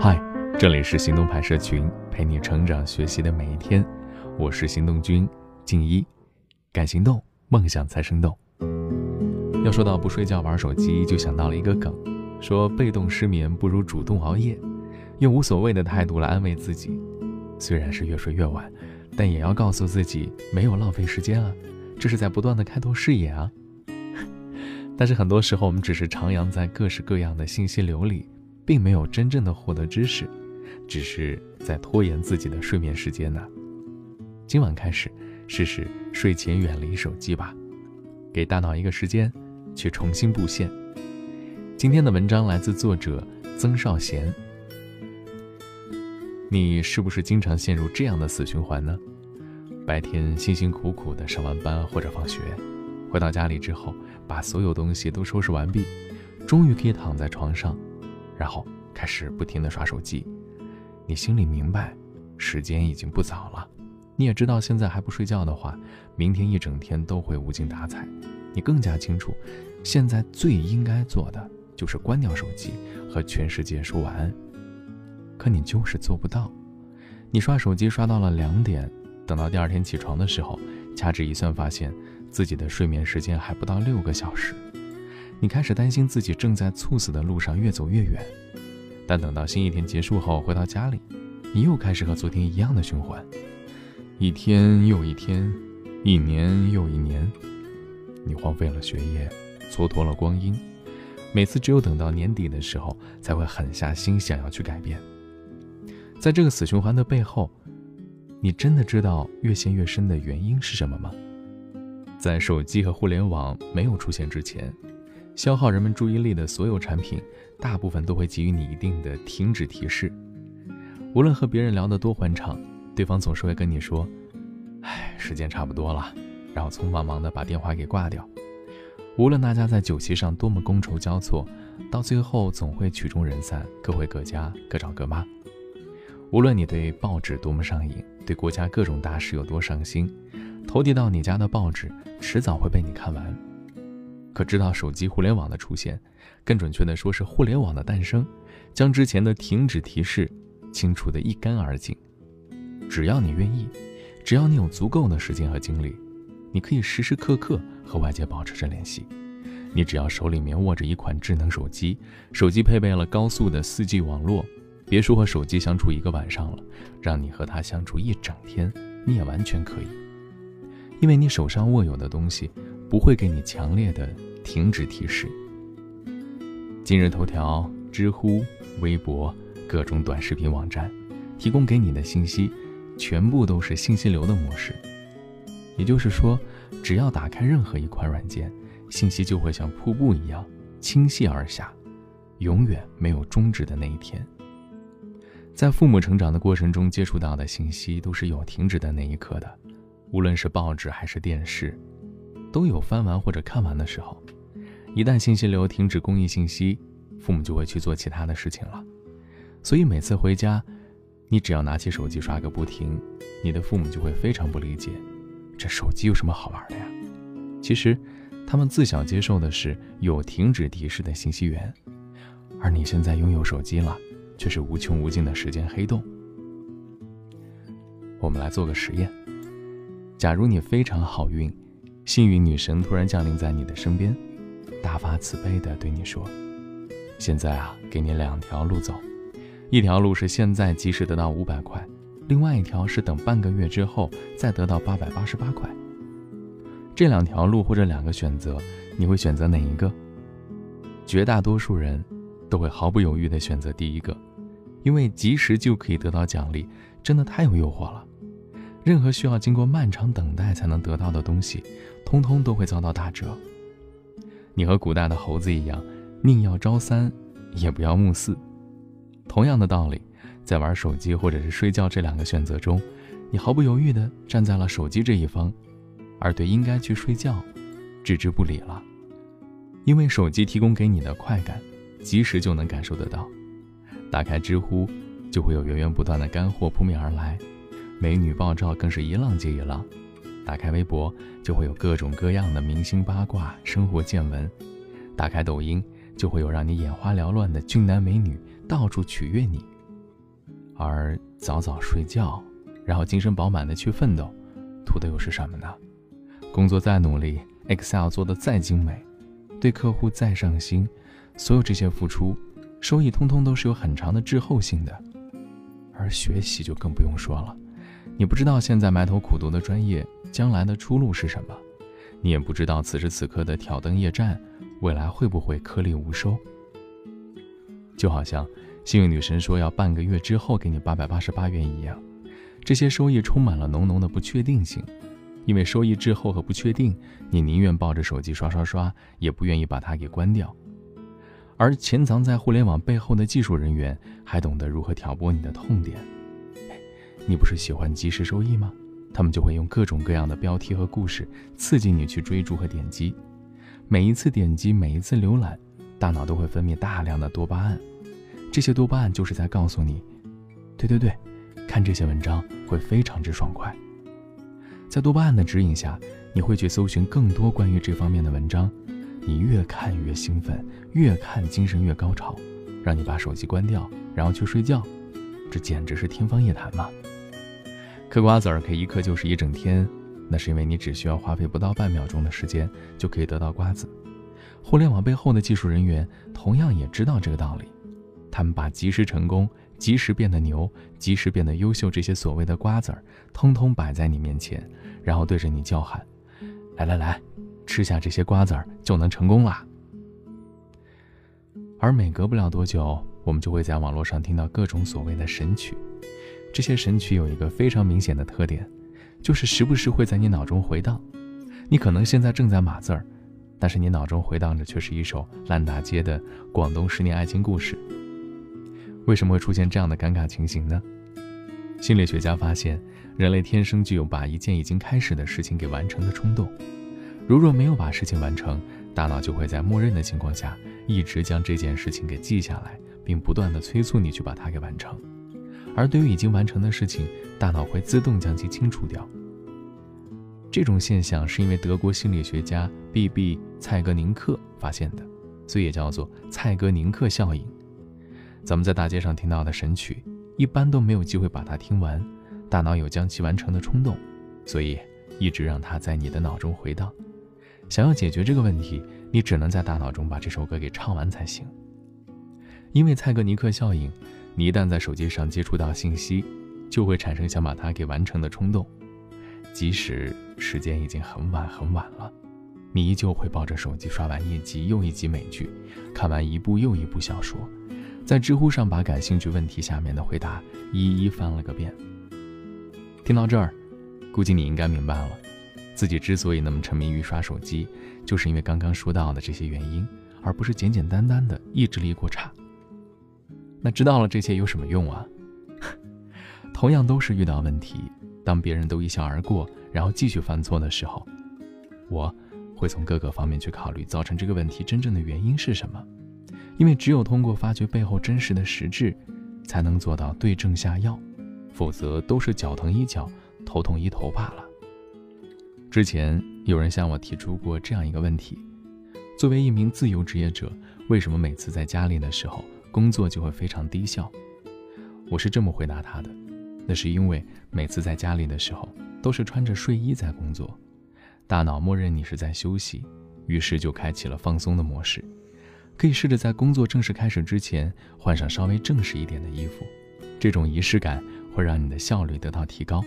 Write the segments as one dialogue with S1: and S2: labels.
S1: 嗨，这里是行动派社群，陪你成长学习的每一天。我是行动君静一，敢行动，梦想才生动。要说到不睡觉玩手机，就想到了一个梗，说被动失眠不如主动熬夜，用无所谓的态度来安慰自己。虽然是越睡越晚，但也要告诉自己没有浪费时间啊，这是在不断的开拓视野啊。但是很多时候，我们只是徜徉在各式各样的信息流里。并没有真正的获得知识，只是在拖延自己的睡眠时间呢。今晚开始，试试睡前远离手机吧，给大脑一个时间去重新布线。今天的文章来自作者曾少贤。你是不是经常陷入这样的死循环呢？白天辛辛苦苦的上完班或者放学，回到家里之后，把所有东西都收拾完毕，终于可以躺在床上。然后开始不停地刷手机，你心里明白，时间已经不早了。你也知道，现在还不睡觉的话，明天一整天都会无精打采。你更加清楚，现在最应该做的就是关掉手机，和全世界说晚安。可你就是做不到。你刷手机刷到了两点，等到第二天起床的时候，掐指一算，发现自己的睡眠时间还不到六个小时。你开始担心自己正在猝死的路上越走越远，但等到新一天结束后回到家里，你又开始和昨天一样的循环，一天又一天，一年又一年，你荒废了学业，蹉跎了光阴，每次只有等到年底的时候才会狠下心想要去改变。在这个死循环的背后，你真的知道越陷越深的原因是什么吗？在手机和互联网没有出现之前。消耗人们注意力的所有产品，大部分都会给予你一定的停止提示。无论和别人聊得多欢畅，对方总是会跟你说：“哎，时间差不多了。”然后匆忙忙地把电话给挂掉。无论大家在酒席上多么觥筹交错，到最后总会曲终人散，各回各家，各找各妈。无论你对报纸多么上瘾，对国家各种大事有多上心，投递到你家的报纸迟早会被你看完。可知道手机互联网的出现，更准确的说是互联网的诞生，将之前的停止提示清除得一干二净。只要你愿意，只要你有足够的时间和精力，你可以时时刻刻和外界保持着联系。你只要手里面握着一款智能手机，手机配备了高速的 4G 网络，别说和手机相处一个晚上了，让你和它相处一整天，你也完全可以。因为你手上握有的东西，不会给你强烈的。停止提示。今日头条、知乎、微博、各种短视频网站，提供给你的信息，全部都是信息流的模式。也就是说，只要打开任何一款软件，信息就会像瀑布一样倾泻而下，永远没有终止的那一天。在父母成长的过程中接触到的信息，都是有停止的那一刻的，无论是报纸还是电视，都有翻完或者看完的时候。一旦信息流停止供应信息，父母就会去做其他的事情了。所以每次回家，你只要拿起手机刷个不停，你的父母就会非常不理解，这手机有什么好玩的呀？其实，他们自小接受的是有停止提示的信息源，而你现在拥有手机了，却是无穷无尽的时间黑洞。我们来做个实验：假如你非常好运，幸运女神突然降临在你的身边。大发慈悲地对你说：“现在啊，给你两条路走，一条路是现在及时得到五百块，另外一条是等半个月之后再得到八百八十八块。这两条路或者两个选择，你会选择哪一个？绝大多数人都会毫不犹豫地选择第一个，因为及时就可以得到奖励，真的太有诱惑了。任何需要经过漫长等待才能得到的东西，通通都会遭到打折。”你和古代的猴子一样，宁要朝三，也不要暮四。同样的道理，在玩手机或者是睡觉这两个选择中，你毫不犹豫地站在了手机这一方，而对应该去睡觉置之不理了。因为手机提供给你的快感，及时就能感受得到。打开知乎，就会有源源不断的干货扑面而来，美女爆照更是一浪接一浪。打开微博，就会有各种各样的明星八卦、生活见闻；打开抖音，就会有让你眼花缭乱的俊男美女到处取悦你。而早早睡觉，然后精神饱满的去奋斗，图的又是什么呢？工作再努力，Excel 做的再精美，对客户再上心，所有这些付出，收益通通都是有很长的滞后性的。而学习就更不用说了，你不知道现在埋头苦读的专业将来的出路是什么，你也不知道此时此刻的挑灯夜战未来会不会颗粒无收。就好像幸运女神说要半个月之后给你八百八十八元一样，这些收益充满了浓浓的不确定性，因为收益滞后和不确定，你宁愿抱着手机刷刷刷，也不愿意把它给关掉。而潜藏在互联网背后的技术人员还懂得如何挑拨你的痛点。你不是喜欢即时收益吗？他们就会用各种各样的标题和故事刺激你去追逐和点击。每一次点击，每一次浏览，大脑都会分泌大量的多巴胺。这些多巴胺就是在告诉你，对对对，看这些文章会非常之爽快。在多巴胺的指引下，你会去搜寻更多关于这方面的文章。你越看越兴奋，越看精神越高潮，让你把手机关掉，然后去睡觉，这简直是天方夜谭嘛！嗑瓜子儿可以一嗑就是一整天，那是因为你只需要花费不到半秒钟的时间就可以得到瓜子。互联网背后的技术人员同样也知道这个道理，他们把及时成功、及时变得牛、及时变得优秀这些所谓的瓜子儿，通通摆在你面前，然后对着你叫喊：“来来来！”吃下这些瓜子儿就能成功啦。而每隔不了多久，我们就会在网络上听到各种所谓的神曲。这些神曲有一个非常明显的特点，就是时不时会在你脑中回荡。你可能现在正在码字儿，但是你脑中回荡着却是一首烂大街的广东十年爱情故事。为什么会出现这样的尴尬情形呢？心理学家发现，人类天生具有把一件已经开始的事情给完成的冲动。如若没有把事情完成，大脑就会在默认的情况下一直将这件事情给记下来，并不断的催促你去把它给完成。而对于已经完成的事情，大脑会自动将其清除掉。这种现象是因为德国心理学家 B.B. 蔡格宁克发现的，所以也叫做蔡格宁克效应。咱们在大街上听到的神曲，一般都没有机会把它听完，大脑有将其完成的冲动，所以一直让它在你的脑中回荡。想要解决这个问题，你只能在大脑中把这首歌给唱完才行。因为蔡格尼克效应，你一旦在手机上接触到信息，就会产生想把它给完成的冲动，即使时间已经很晚很晚了，你依旧会抱着手机刷完一集又一集美剧，看完一部又一部小说，在知乎上把感兴趣问题下面的回答一一翻了个遍。听到这儿，估计你应该明白了。自己之所以那么沉迷于刷手机，就是因为刚刚说到的这些原因，而不是简简单单的意志力过差。那知道了这些有什么用啊？同样都是遇到问题，当别人都一笑而过，然后继续犯错的时候，我会从各个方面去考虑造成这个问题真正的原因是什么。因为只有通过发掘背后真实的实质，才能做到对症下药，否则都是脚疼医脚，头痛医头罢了。之前有人向我提出过这样一个问题：作为一名自由职业者，为什么每次在家里的时候工作就会非常低效？我是这么回答他的：那是因为每次在家里的时候都是穿着睡衣在工作，大脑默认你是在休息，于是就开启了放松的模式。可以试着在工作正式开始之前换上稍微正式一点的衣服，这种仪式感会让你的效率得到提高。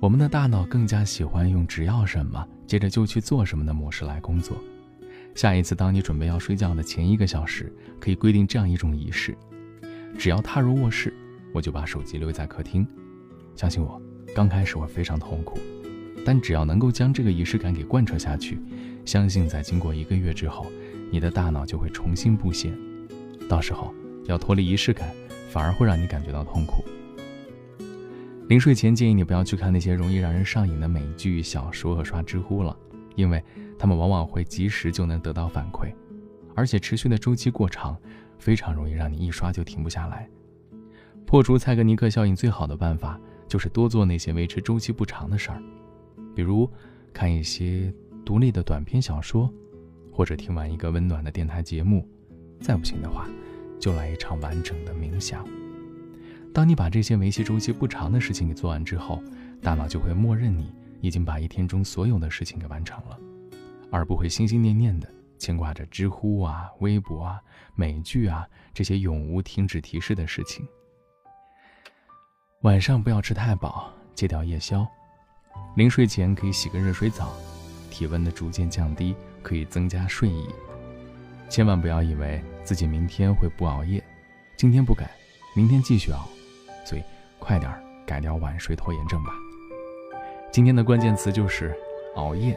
S1: 我们的大脑更加喜欢用“只要什么，接着就去做什么”的模式来工作。下一次，当你准备要睡觉的前一个小时，可以规定这样一种仪式：只要踏入卧室，我就把手机留在客厅。相信我，刚开始会非常痛苦，但只要能够将这个仪式感给贯彻下去，相信在经过一个月之后，你的大脑就会重新布线。到时候，要脱离仪式感，反而会让你感觉到痛苦。临睡前建议你不要去看那些容易让人上瘾的美剧、小说和刷知乎了，因为他们往往会及时就能得到反馈，而且持续的周期过长，非常容易让你一刷就停不下来。破除蔡格尼克效应最好的办法就是多做那些维持周期不长的事儿，比如看一些独立的短篇小说，或者听完一个温暖的电台节目，再不行的话，就来一场完整的冥想。当你把这些维系周期不长的事情给做完之后，大脑就会默认你已经把一天中所有的事情给完成了，而不会心心念念的牵挂着知乎啊、微博啊、美剧啊这些永无停止提示的事情。晚上不要吃太饱，戒掉夜宵。临睡前可以洗个热水澡，体温的逐渐降低可以增加睡意。千万不要以为自己明天会不熬夜，今天不改，明天继续熬。所以快点儿改掉晚睡拖延症吧。今天的关键词就是熬夜。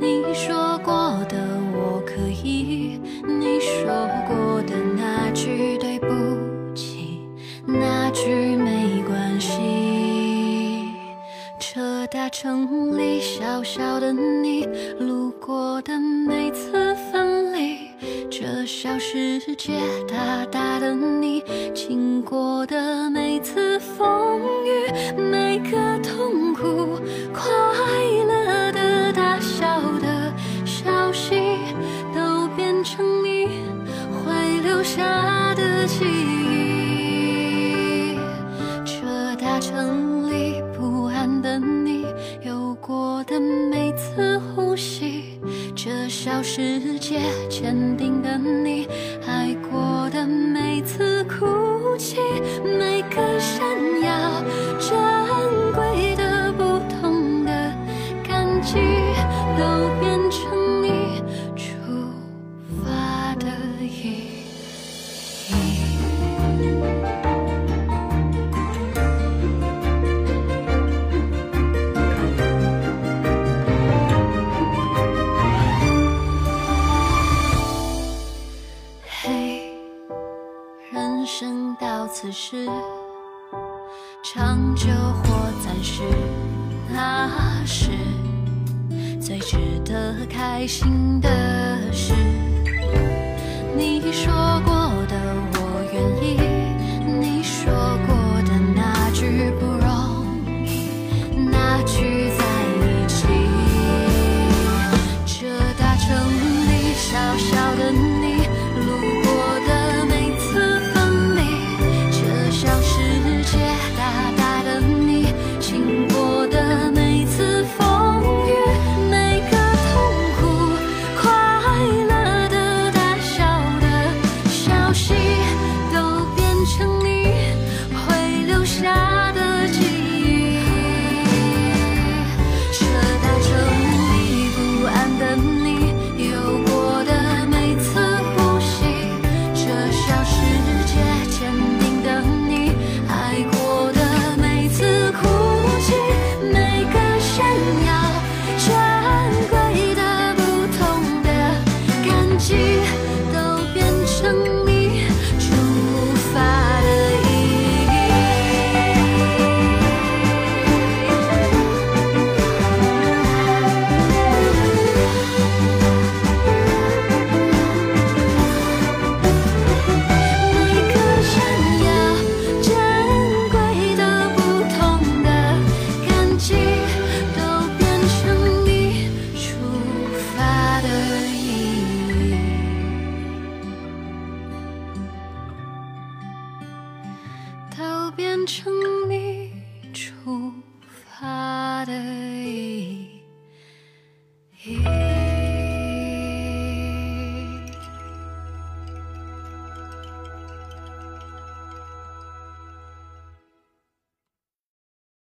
S2: 你说过的我可以，你说过的那句对不起，那句没关系。这大城里小小的你，路过的每次分离，这小世界大大的你，经过的每次风雨。这小世界，坚定的你，是最值得开心的事。你说过，